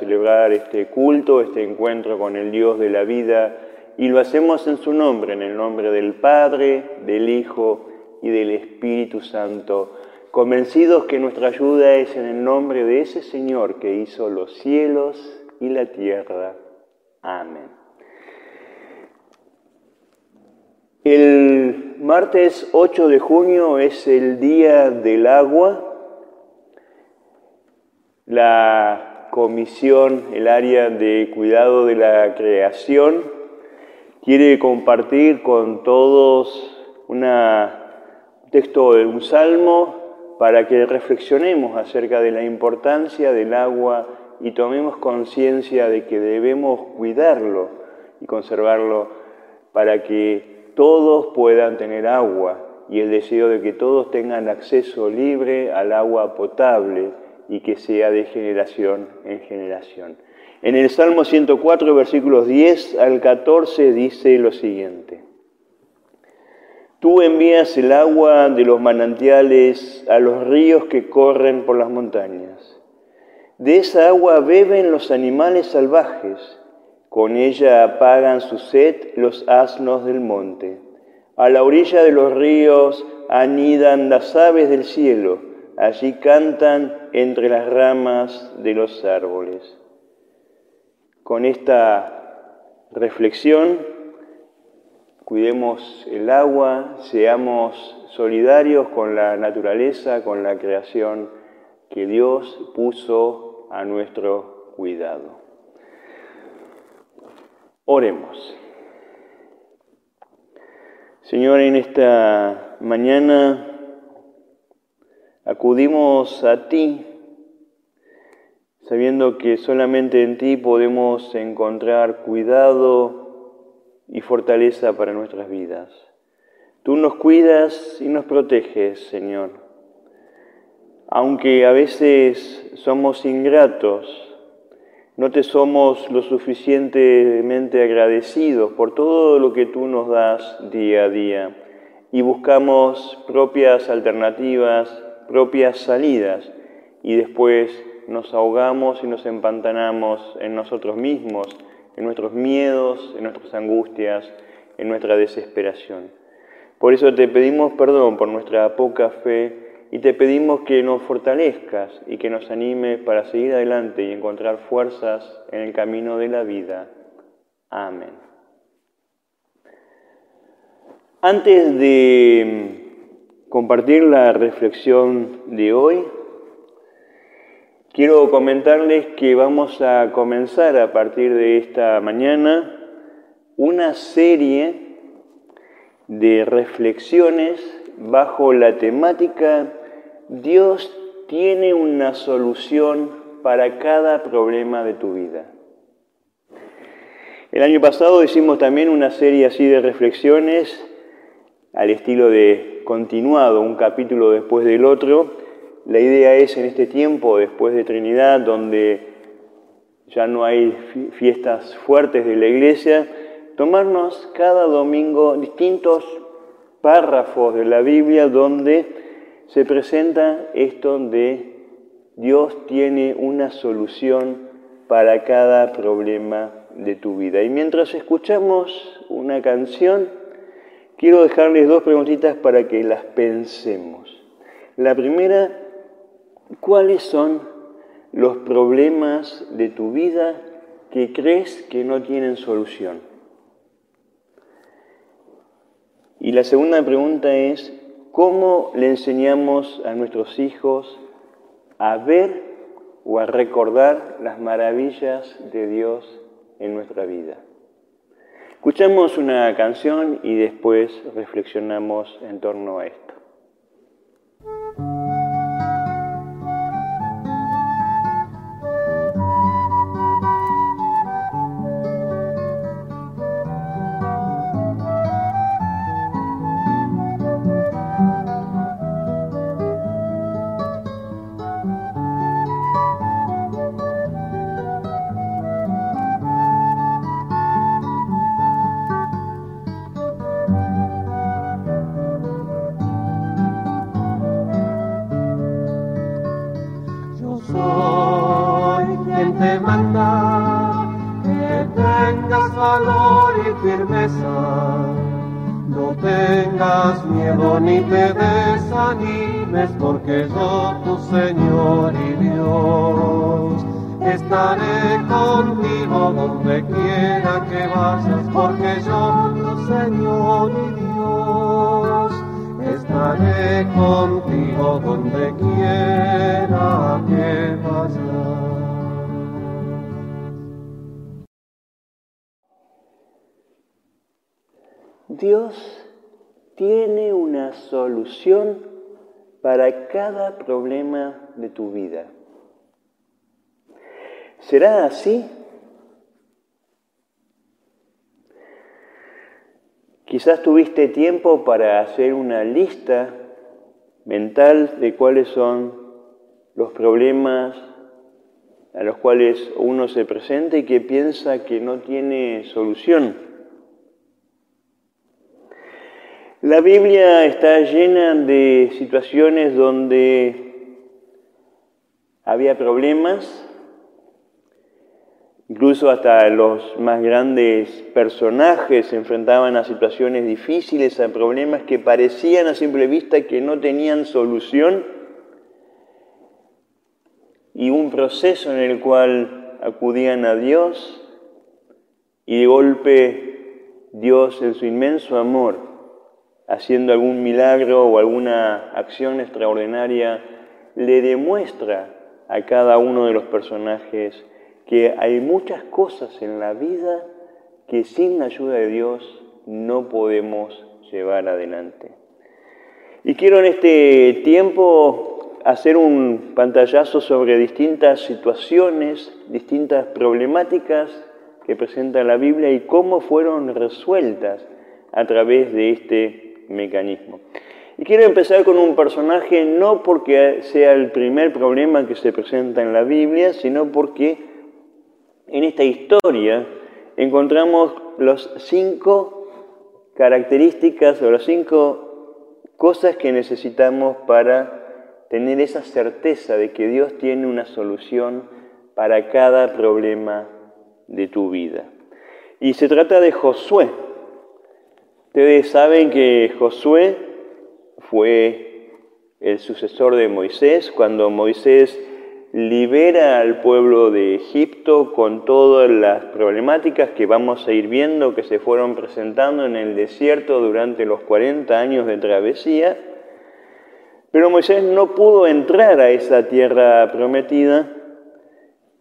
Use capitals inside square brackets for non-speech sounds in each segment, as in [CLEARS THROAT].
celebrar este culto, este encuentro con el Dios de la vida, y lo hacemos en su nombre, en el nombre del Padre, del Hijo y del Espíritu Santo, convencidos que nuestra ayuda es en el nombre de ese Señor que hizo los cielos y la tierra. Amén. El martes 8 de junio es el Día del Agua. La comisión, el área de cuidado de la creación, quiere compartir con todos un texto de un salmo para que reflexionemos acerca de la importancia del agua y tomemos conciencia de que debemos cuidarlo y conservarlo para que todos puedan tener agua y el deseo de que todos tengan acceso libre al agua potable y que sea de generación en generación. En el Salmo 104, versículos 10 al 14 dice lo siguiente. Tú envías el agua de los manantiales a los ríos que corren por las montañas. De esa agua beben los animales salvajes con ella apagan su sed los asnos del monte. A la orilla de los ríos anidan las aves del cielo, allí cantan entre las ramas de los árboles. Con esta reflexión, cuidemos el agua, seamos solidarios con la naturaleza, con la creación que Dios puso a nuestro cuidado. Oremos. Señor, en esta mañana acudimos a ti, sabiendo que solamente en ti podemos encontrar cuidado y fortaleza para nuestras vidas. Tú nos cuidas y nos proteges, Señor. Aunque a veces somos ingratos, no te somos lo suficientemente agradecidos por todo lo que tú nos das día a día y buscamos propias alternativas, propias salidas y después nos ahogamos y nos empantanamos en nosotros mismos, en nuestros miedos, en nuestras angustias, en nuestra desesperación. Por eso te pedimos perdón por nuestra poca fe y te pedimos que nos fortalezcas y que nos animes para seguir adelante y encontrar fuerzas en el camino de la vida. Amén. Antes de compartir la reflexión de hoy, quiero comentarles que vamos a comenzar a partir de esta mañana una serie de reflexiones bajo la temática Dios tiene una solución para cada problema de tu vida. El año pasado hicimos también una serie así de reflexiones al estilo de continuado, un capítulo después del otro. La idea es en este tiempo, después de Trinidad, donde ya no hay fiestas fuertes de la iglesia, tomarnos cada domingo distintos párrafos de la Biblia donde se presenta esto de Dios tiene una solución para cada problema de tu vida. Y mientras escuchamos una canción, quiero dejarles dos preguntitas para que las pensemos. La primera, ¿cuáles son los problemas de tu vida que crees que no tienen solución? Y la segunda pregunta es, ¿Cómo le enseñamos a nuestros hijos a ver o a recordar las maravillas de Dios en nuestra vida? Escuchamos una canción y después reflexionamos en torno a esto. Que vayas, porque yo, tu Señor y Dios, estaré contigo donde quiera que vayas. Dios tiene una solución para cada problema de tu vida. ¿Será así? Quizás tuviste tiempo para hacer una lista mental de cuáles son los problemas a los cuales uno se presenta y que piensa que no tiene solución. La Biblia está llena de situaciones donde había problemas, incluso hasta los más grandes personajes se enfrentaban a situaciones difíciles, a problemas que parecían a simple vista que no tenían solución, y un proceso en el cual acudían a Dios y de golpe Dios en su inmenso amor haciendo algún milagro o alguna acción extraordinaria, le demuestra a cada uno de los personajes que hay muchas cosas en la vida que sin la ayuda de Dios no podemos llevar adelante. Y quiero en este tiempo hacer un pantallazo sobre distintas situaciones, distintas problemáticas que presenta la Biblia y cómo fueron resueltas a través de este mecanismo. Y quiero empezar con un personaje no porque sea el primer problema que se presenta en la Biblia, sino porque en esta historia encontramos las cinco características o las cinco cosas que necesitamos para tener esa certeza de que Dios tiene una solución para cada problema de tu vida. Y se trata de Josué. Ustedes saben que Josué fue el sucesor de Moisés cuando Moisés libera al pueblo de Egipto con todas las problemáticas que vamos a ir viendo que se fueron presentando en el desierto durante los 40 años de travesía. Pero Moisés no pudo entrar a esa tierra prometida,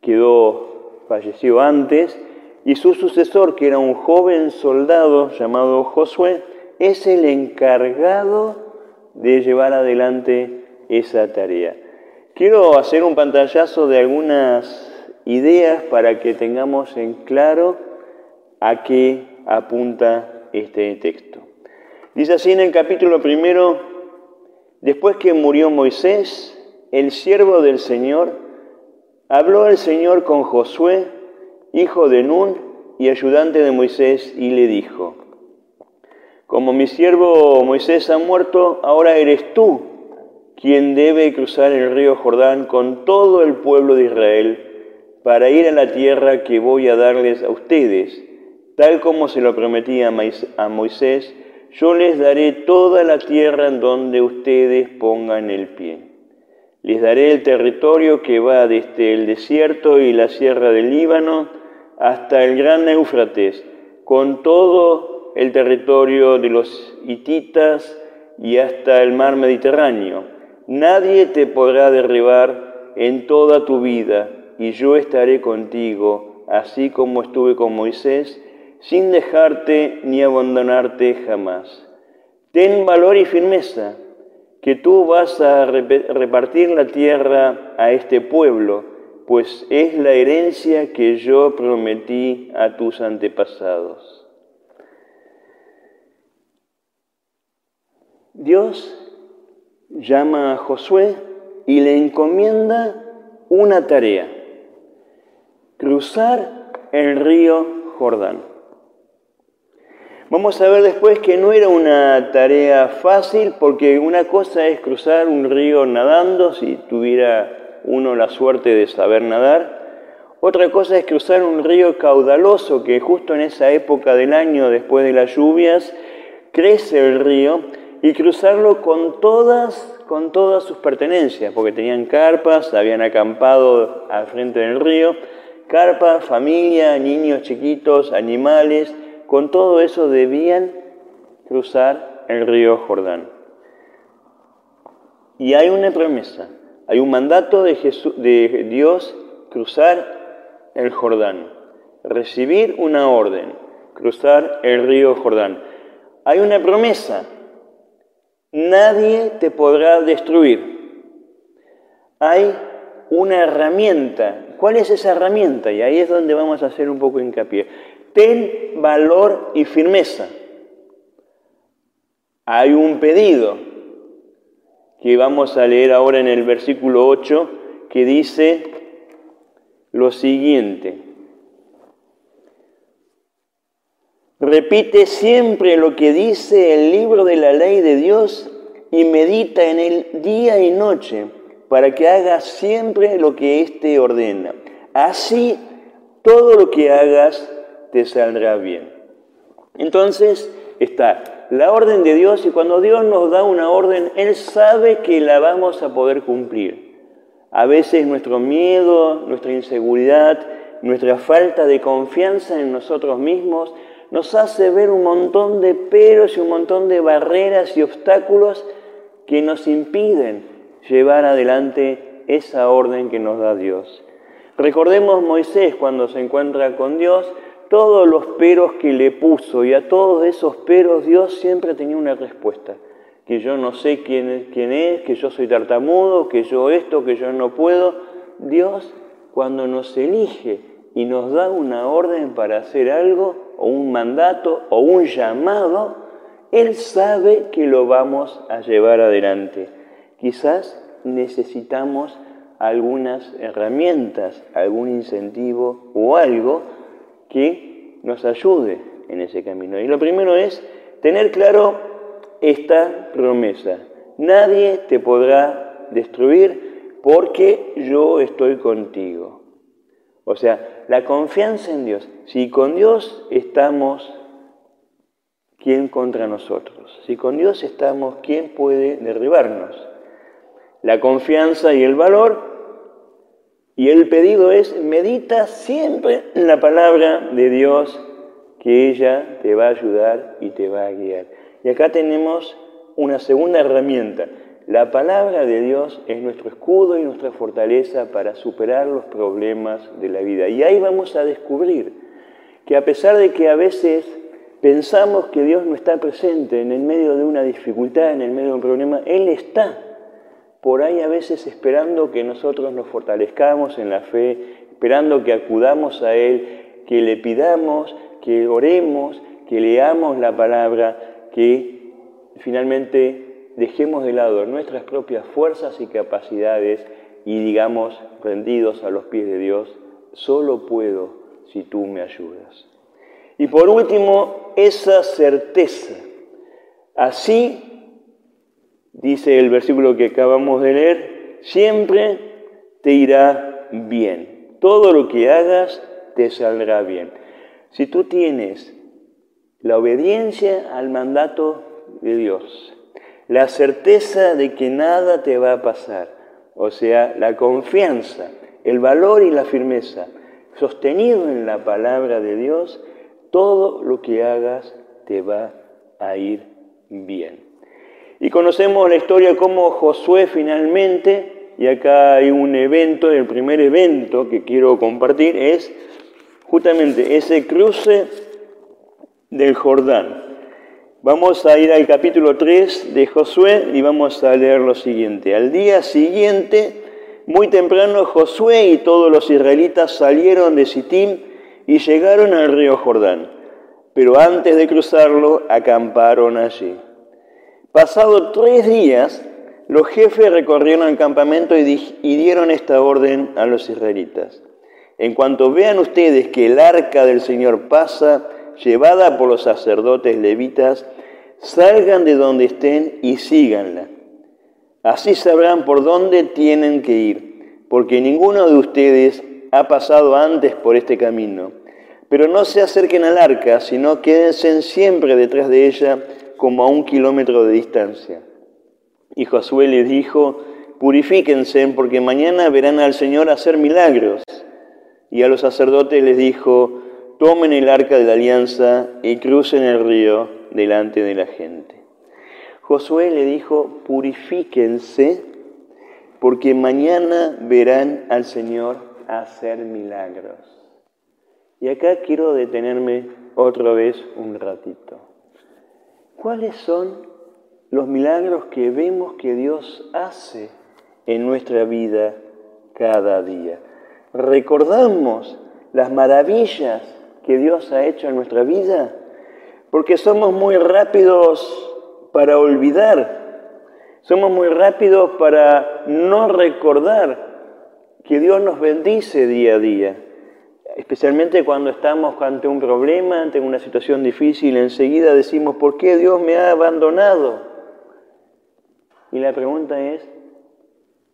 quedó, falleció antes, y su sucesor, que era un joven soldado llamado Josué, es el encargado de llevar adelante esa tarea. Quiero hacer un pantallazo de algunas ideas para que tengamos en claro a qué apunta este texto. Dice así en el capítulo primero, después que murió Moisés, el siervo del Señor, habló el Señor con Josué, hijo de Nun y ayudante de Moisés, y le dijo, como mi siervo Moisés ha muerto, ahora eres tú quien debe cruzar el río Jordán con todo el pueblo de Israel para ir a la tierra que voy a darles a ustedes, tal como se lo prometí a Moisés, yo les daré toda la tierra en donde ustedes pongan el pie. Les daré el territorio que va desde el desierto y la sierra del Líbano, hasta el gran Éufrates, con todo el territorio de los hititas y hasta el mar Mediterráneo. Nadie te podrá derribar en toda tu vida, y yo estaré contigo, así como estuve con Moisés, sin dejarte ni abandonarte jamás. Ten valor y firmeza, que tú vas a repartir la tierra a este pueblo, pues es la herencia que yo prometí a tus antepasados. Dios llama a Josué y le encomienda una tarea, cruzar el río Jordán. Vamos a ver después que no era una tarea fácil porque una cosa es cruzar un río nadando si tuviera uno la suerte de saber nadar. Otra cosa es cruzar un río caudaloso que justo en esa época del año, después de las lluvias, crece el río y cruzarlo con todas, con todas sus pertenencias, porque tenían carpas, habían acampado al frente del río, carpa, familia, niños chiquitos, animales, con todo eso debían cruzar el río Jordán. Y hay una promesa, hay un mandato de, de Dios cruzar el Jordán, recibir una orden, cruzar el río Jordán. Hay una promesa, nadie te podrá destruir. Hay una herramienta. ¿Cuál es esa herramienta? Y ahí es donde vamos a hacer un poco hincapié. Ten valor y firmeza. Hay un pedido que vamos a leer ahora en el versículo 8 que dice lo siguiente. Repite siempre lo que dice el libro de la ley de Dios y medita en él día y noche para que hagas siempre lo que éste ordena. Así todo lo que hagas te saldrá bien. Entonces está la orden de Dios y cuando Dios nos da una orden, Él sabe que la vamos a poder cumplir. A veces nuestro miedo, nuestra inseguridad, nuestra falta de confianza en nosotros mismos nos hace ver un montón de peros y un montón de barreras y obstáculos que nos impiden llevar adelante esa orden que nos da Dios. Recordemos Moisés cuando se encuentra con Dios, todos los peros que le puso y a todos esos peros Dios siempre tenía una respuesta. Que yo no sé quién es, quién es, que yo soy tartamudo, que yo esto, que yo no puedo. Dios cuando nos elige y nos da una orden para hacer algo, o un mandato o un llamado, Él sabe que lo vamos a llevar adelante. Quizás necesitamos algunas herramientas, algún incentivo o algo que nos ayude en ese camino. Y lo primero es tener claro esta promesa. Nadie te podrá destruir porque yo estoy contigo. O sea, la confianza en Dios. Si con Dios estamos, ¿quién contra nosotros? Si con Dios estamos, ¿quién puede derribarnos? La confianza y el valor. Y el pedido es, medita siempre en la palabra de Dios, que ella te va a ayudar y te va a guiar. Y acá tenemos una segunda herramienta. La palabra de Dios es nuestro escudo y nuestra fortaleza para superar los problemas de la vida. Y ahí vamos a descubrir que a pesar de que a veces pensamos que Dios no está presente en el medio de una dificultad, en el medio de un problema, Él está por ahí a veces esperando que nosotros nos fortalezcamos en la fe, esperando que acudamos a Él, que le pidamos, que oremos, que leamos la palabra, que finalmente dejemos de lado nuestras propias fuerzas y capacidades y digamos rendidos a los pies de Dios, solo puedo si tú me ayudas. Y por último, esa certeza. Así, dice el versículo que acabamos de leer, siempre te irá bien. Todo lo que hagas te saldrá bien. Si tú tienes la obediencia al mandato de Dios, la certeza de que nada te va a pasar, o sea, la confianza, el valor y la firmeza, sostenido en la palabra de Dios, todo lo que hagas te va a ir bien. Y conocemos la historia como Josué finalmente, y acá hay un evento, el primer evento que quiero compartir es justamente ese cruce del Jordán. Vamos a ir al capítulo 3 de Josué y vamos a leer lo siguiente. Al día siguiente, muy temprano, Josué y todos los israelitas salieron de Sittim y llegaron al río Jordán. Pero antes de cruzarlo, acamparon allí. Pasado tres días, los jefes recorrieron el campamento y, dieron esta orden a los israelitas. En cuanto vean ustedes que el arca del Señor pasa, llevada por los sacerdotes levitas, salgan de donde estén y síganla. Así sabrán por dónde tienen que ir, porque ninguno de ustedes ha pasado antes por este camino. Pero no se acerquen al arca, sino quédense siempre detrás de ella como a un kilómetro de distancia. Y Josué les dijo, purifíquense porque mañana verán al Señor hacer milagros. Y a los sacerdotes les dijo, tomen el arca de la alianza y crucen el río delante de la gente. Josué le dijo, purifíquense porque mañana verán al Señor hacer milagros. Y acá quiero detenerme otra vez un ratito. ¿Cuáles son los milagros que vemos que Dios hace en nuestra vida cada día? ¿Recordamos las maravillas que Dios ha hecho en nuestra vida? Porque somos muy rápidos para olvidar, somos muy rápidos para no recordar que Dios nos bendice día a día, especialmente cuando estamos ante un problema, ante una situación difícil, enseguida decimos, ¿por qué Dios me ha abandonado? Y la pregunta es,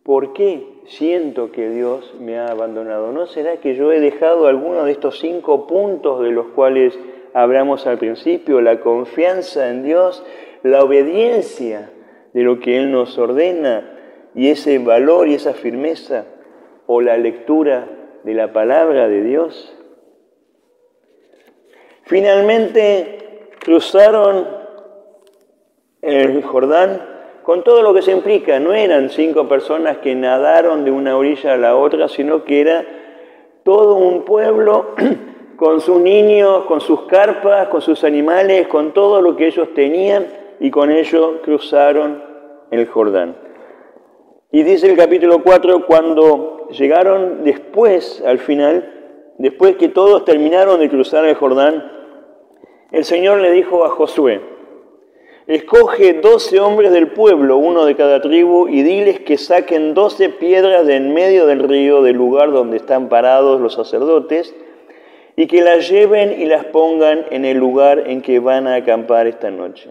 ¿por qué siento que Dios me ha abandonado? ¿No será que yo he dejado alguno de estos cinco puntos de los cuales hablamos al principio, la confianza en Dios, la obediencia de lo que Él nos ordena y ese valor y esa firmeza o la lectura de la palabra de Dios. Finalmente cruzaron el Jordán con todo lo que se implica. No eran cinco personas que nadaron de una orilla a la otra, sino que era todo un pueblo [CLEARS THROAT] con sus niños, con sus carpas, con sus animales, con todo lo que ellos tenían y con ello cruzaron el Jordán. Y dice el capítulo 4, cuando llegaron después, al final, después que todos terminaron de cruzar el Jordán, el Señor le dijo a Josué, escoge doce hombres del pueblo, uno de cada tribu, y diles que saquen doce piedras de en medio del río, del lugar donde están parados los sacerdotes, y que las lleven y las pongan en el lugar en que van a acampar esta noche.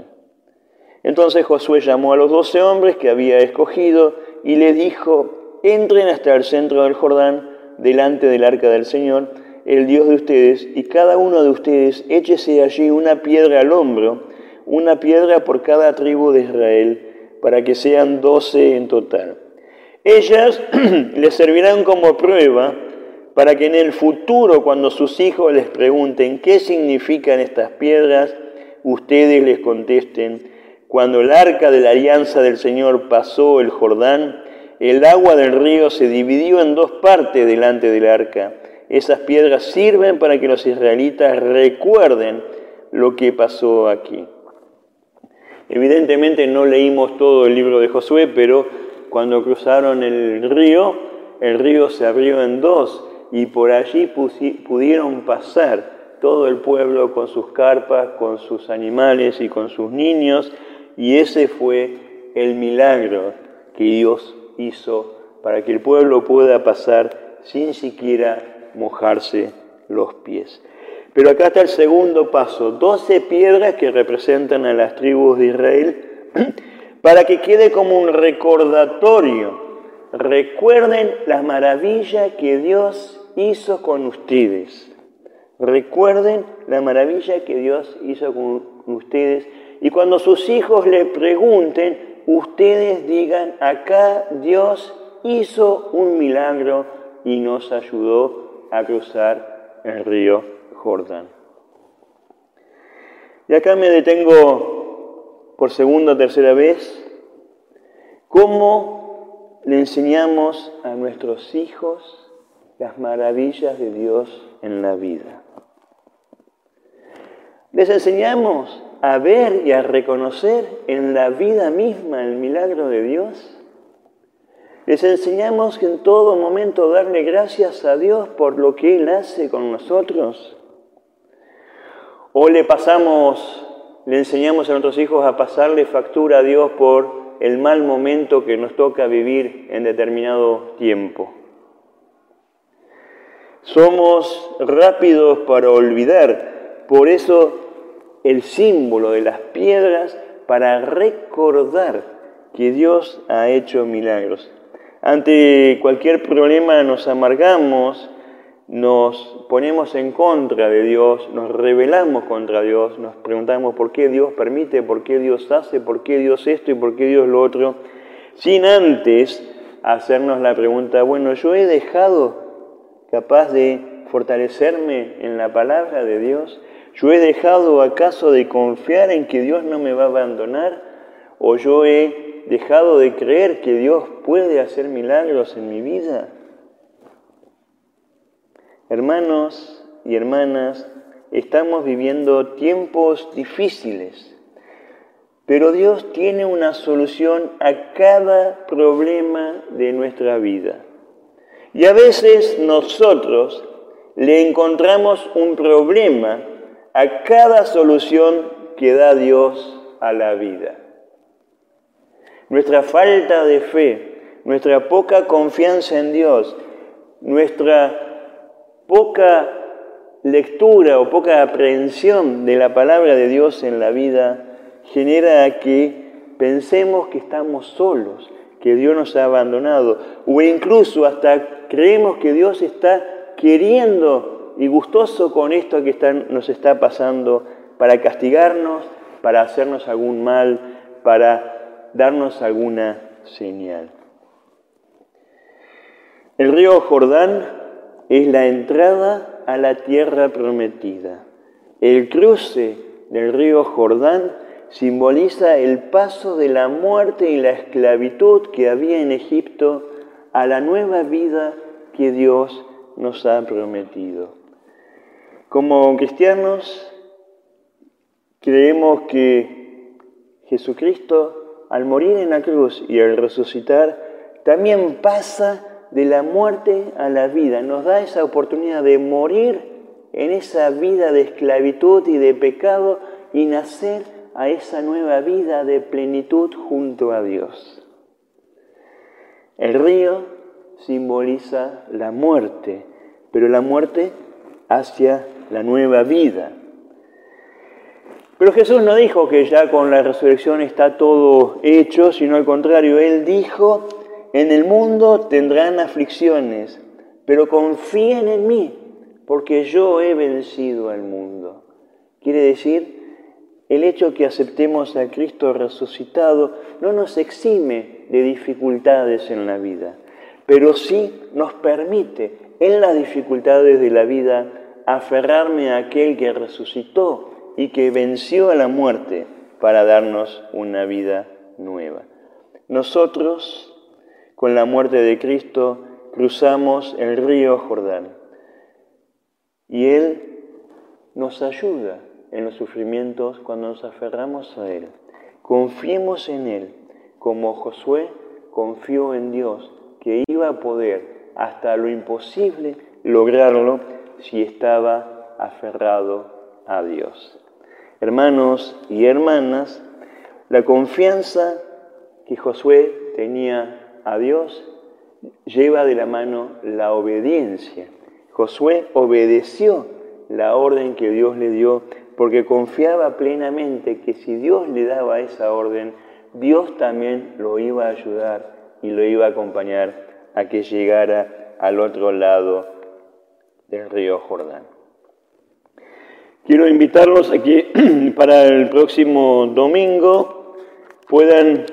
Entonces Josué llamó a los doce hombres que había escogido y le dijo, entren hasta el centro del Jordán, delante del arca del Señor, el Dios de ustedes, y cada uno de ustedes échese allí una piedra al hombro, una piedra por cada tribu de Israel, para que sean doce en total. Ellas [CLEARS THROAT] les servirán como prueba para que en el futuro, cuando sus hijos les pregunten qué significan estas piedras, ustedes les contesten, cuando el arca de la alianza del Señor pasó el Jordán, el agua del río se dividió en dos partes delante del arca. Esas piedras sirven para que los israelitas recuerden lo que pasó aquí. Evidentemente no leímos todo el libro de Josué, pero cuando cruzaron el río, el río se abrió en dos y por allí pudieron pasar todo el pueblo con sus carpas, con sus animales y con sus niños y ese fue el milagro que Dios hizo para que el pueblo pueda pasar sin siquiera mojarse los pies. Pero acá está el segundo paso, doce piedras que representan a las tribus de Israel, [CLEARS THROAT] para que quede como un recordatorio. Recuerden la maravilla que Dios hizo con ustedes. Recuerden la maravilla que Dios hizo con ustedes y cuando sus hijos le pregunten, ustedes digan, acá Dios hizo un milagro y nos ayudó a cruzar el río Y acá me detengo por segunda o tercera vez, cómo le enseñamos a nuestros hijos las maravillas de Dios en la vida. Les enseñamos a ver y a reconocer en la vida misma el milagro de Dios. Les enseñamos que en todo momento darle gracias a Dios por lo que Él hace con nosotros. O le pasamos, le enseñamos a nuestros hijos a pasarle factura a Dios por el mal momento que nos toca vivir en determinado tiempo. Somos rápidos para olvidar, por eso el símbolo de las piedras para recordar que Dios ha hecho milagros. Ante cualquier problema nos amargamos nos ponemos en contra de Dios, nos rebelamos contra Dios, nos preguntamos por qué Dios permite, por qué Dios hace, por qué Dios esto y por qué Dios lo otro, sin antes hacernos la pregunta, bueno, yo he dejado capaz de fortalecerme en la palabra de Dios, yo he dejado acaso de confiar en que Dios no me va a abandonar, o yo he dejado de creer que Dios puede hacer milagros en mi vida. Hermanos y hermanas, estamos viviendo tiempos difíciles, pero Dios tiene una solución a cada problema de nuestra vida. Y a veces nosotros le encontramos un problema a cada solución que da Dios a la vida. Nuestra falta de fe, nuestra poca confianza en Dios, nuestra poca lectura o poca aprehensión de la palabra de Dios en la vida genera que pensemos que estamos solos, que Dios nos ha abandonado, o incluso hasta creemos que Dios está queriendo y gustoso con esto que nos está pasando para castigarnos, para hacernos algún mal, para darnos alguna señal. El río Jordán es la entrada a la tierra prometida. El cruce del río Jordán simboliza el paso de la muerte y la esclavitud que había en Egipto a la nueva vida que Dios nos ha prometido. Como cristianos creemos que Jesucristo al morir en la cruz y al resucitar también pasa de la muerte a la vida, nos da esa oportunidad de morir en esa vida de esclavitud y de pecado y nacer a esa nueva vida de plenitud junto a Dios. El río simboliza la muerte, pero la muerte hacia la nueva vida. Pero Jesús no dijo que ya con la resurrección está todo hecho, sino al contrario, Él dijo en el mundo tendrán aflicciones, pero confíen en mí, porque yo he vencido al mundo. Quiere decir, el hecho que aceptemos a Cristo resucitado no nos exime de dificultades en la vida, pero sí nos permite en las dificultades de la vida aferrarme a aquel que resucitó y que venció a la muerte para darnos una vida nueva. Nosotros con la muerte de Cristo cruzamos el río Jordán. Y Él nos ayuda en los sufrimientos cuando nos aferramos a Él. Confiemos en Él, como Josué confió en Dios, que iba a poder hasta lo imposible lograrlo si estaba aferrado a Dios. Hermanos y hermanas, la confianza que Josué tenía a Dios lleva de la mano la obediencia. Josué obedeció la orden que Dios le dio porque confiaba plenamente que si Dios le daba esa orden, Dios también lo iba a ayudar y lo iba a acompañar a que llegara al otro lado del río Jordán. Quiero invitarlos a que [CLEARS THROAT] para el próximo domingo puedan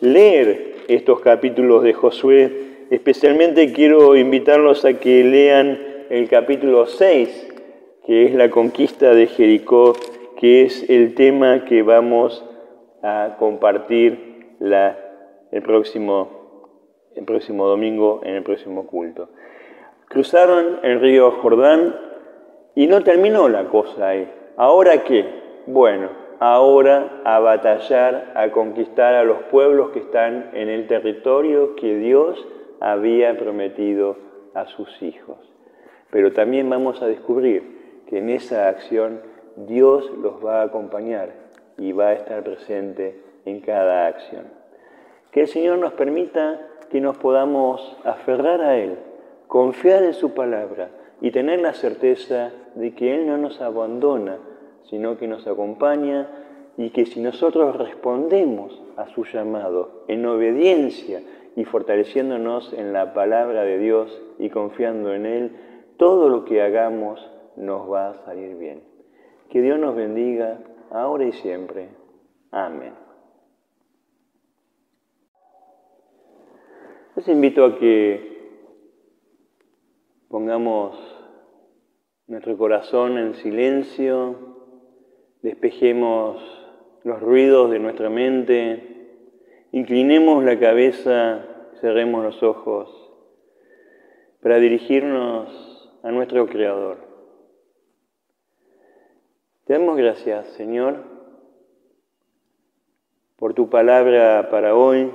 leer estos capítulos de Josué. Especialmente quiero invitarlos a que lean el capítulo 6, que es la conquista de Jericó, que es el tema que vamos a compartir el, próximo, el próximo domingo en el próximo culto. Cruzaron el río Jordán y no terminó la cosa ahí. ¿Ahora qué? Bueno, ahora a batallar, a conquistar a los pueblos que están en el territorio que Dios había prometido a sus hijos. Pero también vamos a descubrir que en esa acción Dios los va a acompañar y va a estar presente en cada acción. Que el Señor nos permita que nos podamos aferrar a Él, confiar en su palabra y tener la certeza de que Él no nos abandona, sino que nos acompaña y que si nosotros respondemos a su llamado en obediencia y fortaleciéndonos en la palabra de Dios y confiando en Él, todo lo que hagamos nos va a salir bien. Que Dios nos bendiga ahora y siempre. Amén. Les invito a que pongamos nuestro corazón en silencio, despejemos los ruidos de nuestra mente, inclinemos la cabeza, cerremos los ojos para dirigirnos a nuestro Creador. Te damos gracias, Señor, por tu palabra para hoy,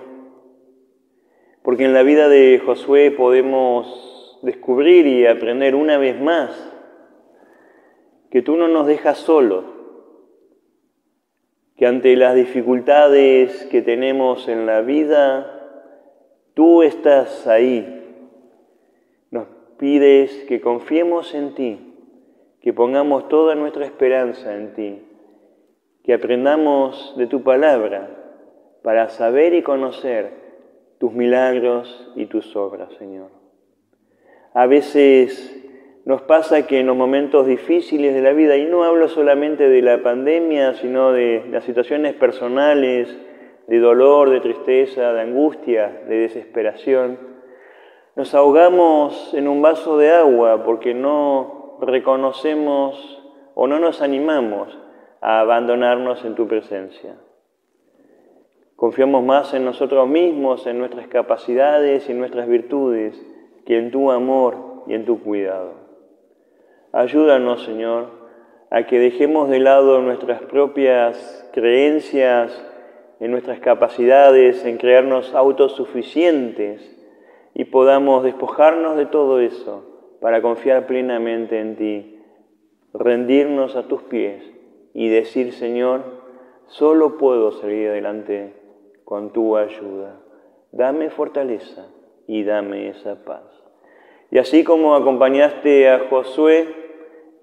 porque en la vida de Josué podemos descubrir y aprender una vez más que tú no nos dejas solos, que ante las dificultades que tenemos en la vida, tú estás ahí. Nos pides que confiemos en ti, que pongamos toda nuestra esperanza en ti, que aprendamos de tu palabra para saber y conocer tus milagros y tus obras, Señor. A veces nos pasa que en los momentos difíciles de la vida, y no hablo solamente de la pandemia, sino de las situaciones personales, de dolor, de tristeza, de angustia, de desesperación, nos ahogamos en un vaso de agua porque no reconocemos o no nos animamos a abandonarnos en tu presencia. Confiamos más en nosotros mismos, en nuestras capacidades y en nuestras virtudes, que en tu amor y en tu cuidado. Ayúdanos, Señor, a que dejemos de lado nuestras propias creencias, en nuestras capacidades, en creernos autosuficientes y podamos despojarnos de todo eso para confiar plenamente en ti, rendirnos a tus pies y decir, Señor, solo puedo salir adelante con tu ayuda. Dame fortaleza y dame esa paz. Y así como acompañaste a Josué,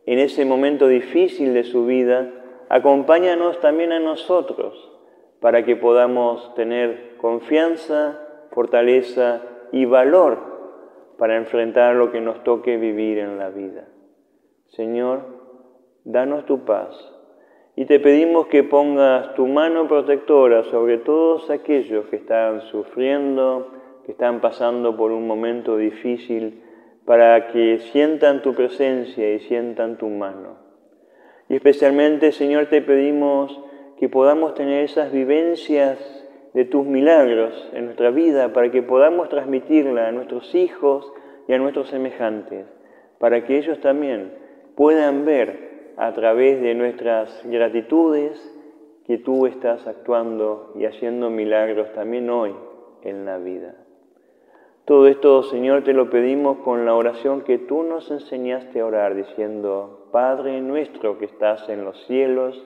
en ese momento difícil de su vida, acompáñanos también a nosotros para que podamos tener confianza, fortaleza y valor para enfrentar lo que nos toque vivir en la vida. Señor, danos tu paz y te pedimos que pongas tu mano protectora sobre todos aquellos que están sufriendo, que están pasando por un momento difícil para que sientan tu presencia y sientan tu mano. Y especialmente, Señor, te pedimos que podamos tener esas vivencias de tus milagros en nuestra vida, para que podamos transmitirla a nuestros hijos y a nuestros semejantes, para que ellos también puedan ver a través de nuestras gratitudes que tú estás actuando y haciendo milagros también hoy en la vida. Todo esto, Señor, te lo pedimos con la oración que tú nos enseñaste a orar, diciendo, Padre nuestro que estás en los cielos,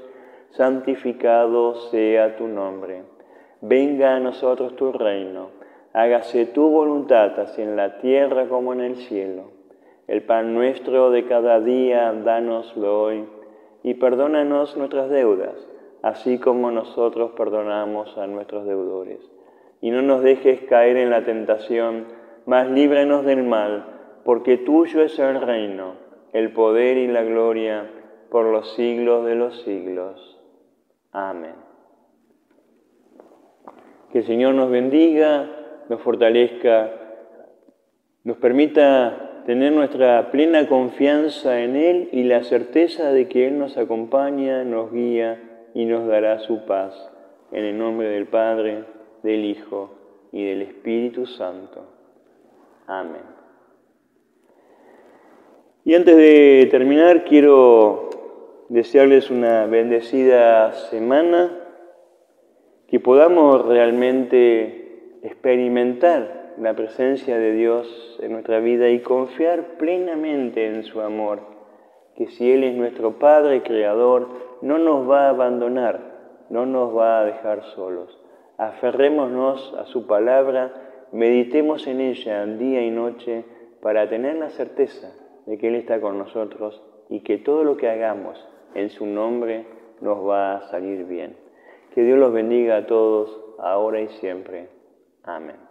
santificado sea tu nombre. Venga a nosotros tu reino. Hágase tu voluntad, así en la tierra como en el cielo. El pan nuestro de cada día, dánoslo hoy, y perdónanos nuestras deudas, así como nosotros perdonamos a nuestros deudores y no nos dejes caer en la tentación, mas líbranos del mal, porque tuyo es el reino, el poder y la gloria por los siglos de los siglos. Amén. Que el Señor nos bendiga, nos fortalezca, nos permita tener nuestra plena confianza en Él y la certeza de que Él nos acompaña, nos guía y nos dará su paz. En el nombre del Padre, del Hijo y del Espíritu Santo. Amén. Y antes de terminar, quiero desearles una bendecida semana, que podamos realmente experimentar la presencia de Dios en nuestra vida y confiar plenamente en su amor, que si Él es nuestro Padre Creador, no nos va a abandonar, no nos va a dejar solos aferrémonos a su palabra, meditemos en ella día y noche para tener la certeza de que Él está con nosotros y que todo lo que hagamos en su nombre nos va a salir bien. Que Dios los bendiga a todos, ahora y siempre. Amén.